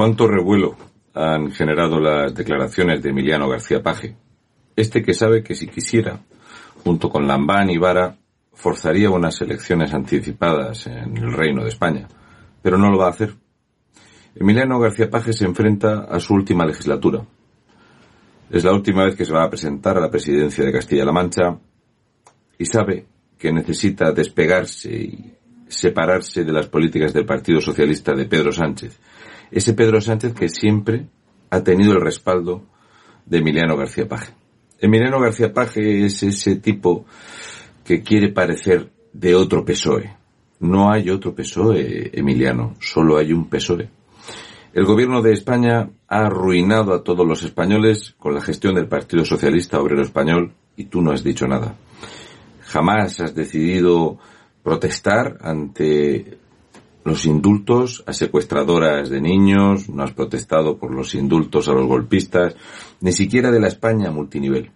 ¿Cuánto revuelo han generado las declaraciones de Emiliano García Paje? Este que sabe que si quisiera, junto con Lambán y Vara, forzaría unas elecciones anticipadas en el Reino de España, pero no lo va a hacer. Emiliano García Paje se enfrenta a su última legislatura. Es la última vez que se va a presentar a la presidencia de Castilla-La Mancha y sabe que necesita despegarse y separarse de las políticas del Partido Socialista de Pedro Sánchez. Ese Pedro Sánchez que siempre ha tenido el respaldo de Emiliano García Paje. Emiliano García Paje es ese tipo que quiere parecer de otro PSOE. No hay otro PSOE, Emiliano, solo hay un PSOE. El gobierno de España ha arruinado a todos los españoles con la gestión del Partido Socialista Obrero Español y tú no has dicho nada. Jamás has decidido protestar ante los indultos a secuestradoras de niños, no has protestado por los indultos a los golpistas, ni siquiera de la España multinivel.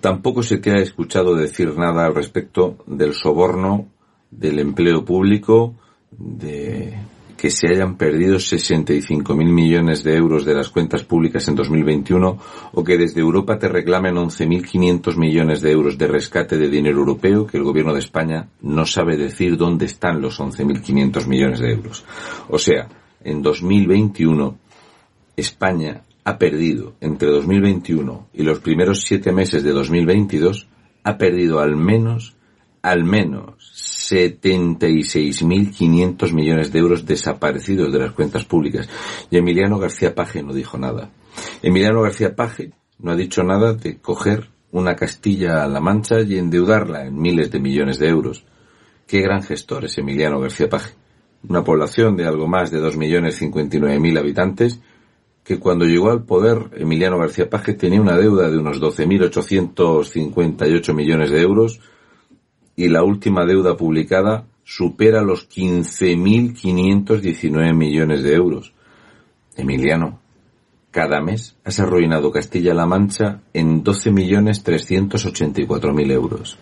Tampoco se te ha escuchado decir nada al respecto del soborno, del empleo público, de que se hayan perdido 65.000 millones de euros de las cuentas públicas en 2021 o que desde Europa te reclamen 11.500 millones de euros de rescate de dinero europeo que el gobierno de España no sabe decir dónde están los 11.500 millones de euros. O sea, en 2021 España ha perdido entre 2021 y los primeros siete meses de 2022 ha perdido al menos al menos 76.500 millones de euros desaparecidos de las cuentas públicas. Y Emiliano García Paje no dijo nada. Emiliano García Paje no ha dicho nada de coger una Castilla-La Mancha y endeudarla en miles de millones de euros. Qué gran gestor es Emiliano García Paje. Una población de algo más de 2.059.000 habitantes que cuando llegó al poder Emiliano García Paje tenía una deuda de unos 12.858 millones de euros y la última deuda publicada supera los 15.519 millones de euros. Emiliano, cada mes has arruinado Castilla-La Mancha en 12.384.000 euros.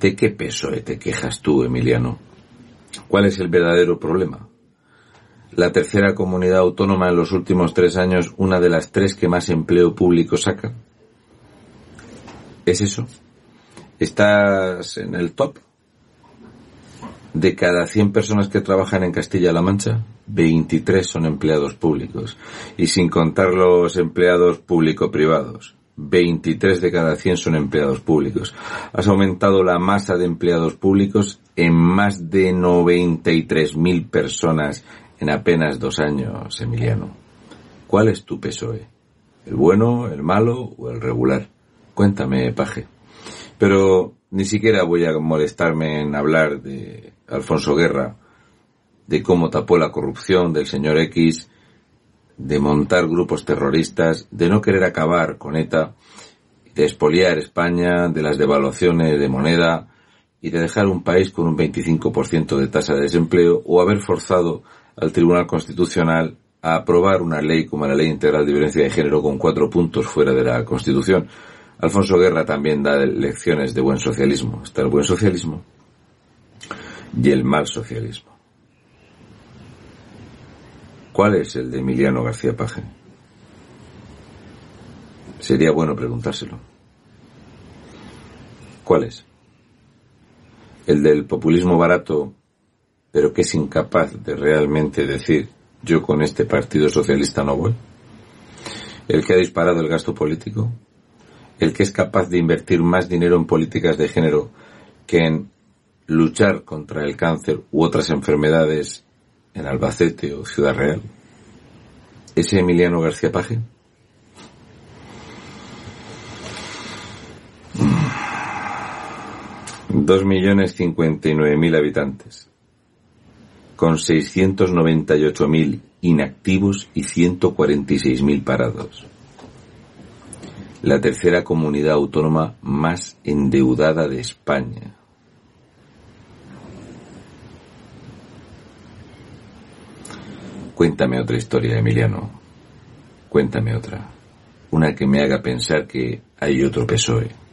¿De qué peso te quejas tú, Emiliano? ¿Cuál es el verdadero problema? La tercera comunidad autónoma en los últimos tres años, una de las tres que más empleo público saca. ¿Es eso? ¿Estás en el top? De cada 100 personas que trabajan en Castilla-La Mancha, 23 son empleados públicos. Y sin contar los empleados público-privados. 23 de cada 100 son empleados públicos. Has aumentado la masa de empleados públicos en más de 93.000 personas en apenas dos años, Emiliano. ¿Cuál es tu PSOE? ¿El bueno, el malo o el regular? Cuéntame, paje. Pero ni siquiera voy a molestarme en hablar de Alfonso Guerra, de cómo tapó la corrupción del señor X, de montar grupos terroristas, de no querer acabar con ETA, de expoliar España, de las devaluaciones de moneda y de dejar un país con un 25% de tasa de desempleo o haber forzado al Tribunal Constitucional a aprobar una ley como la Ley Integral de Violencia de Género con cuatro puntos fuera de la Constitución. Alfonso Guerra también da lecciones de buen socialismo. Está el buen socialismo y el mal socialismo. ¿Cuál es el de Emiliano García Paje? Sería bueno preguntárselo. ¿Cuál es? El del populismo barato, pero que es incapaz de realmente decir yo con este Partido Socialista no voy. El que ha disparado el gasto político. El que es capaz de invertir más dinero en políticas de género que en luchar contra el cáncer u otras enfermedades en Albacete o Ciudad Real. ¿Ese Emiliano García Paje? Dos millones cincuenta y nueve mil habitantes, con seiscientos noventa y ocho mil inactivos y ciento cuarenta y seis mil parados. La tercera comunidad autónoma más endeudada de España. Cuéntame otra historia, Emiliano. Cuéntame otra. Una que me haga pensar que hay otro PSOE.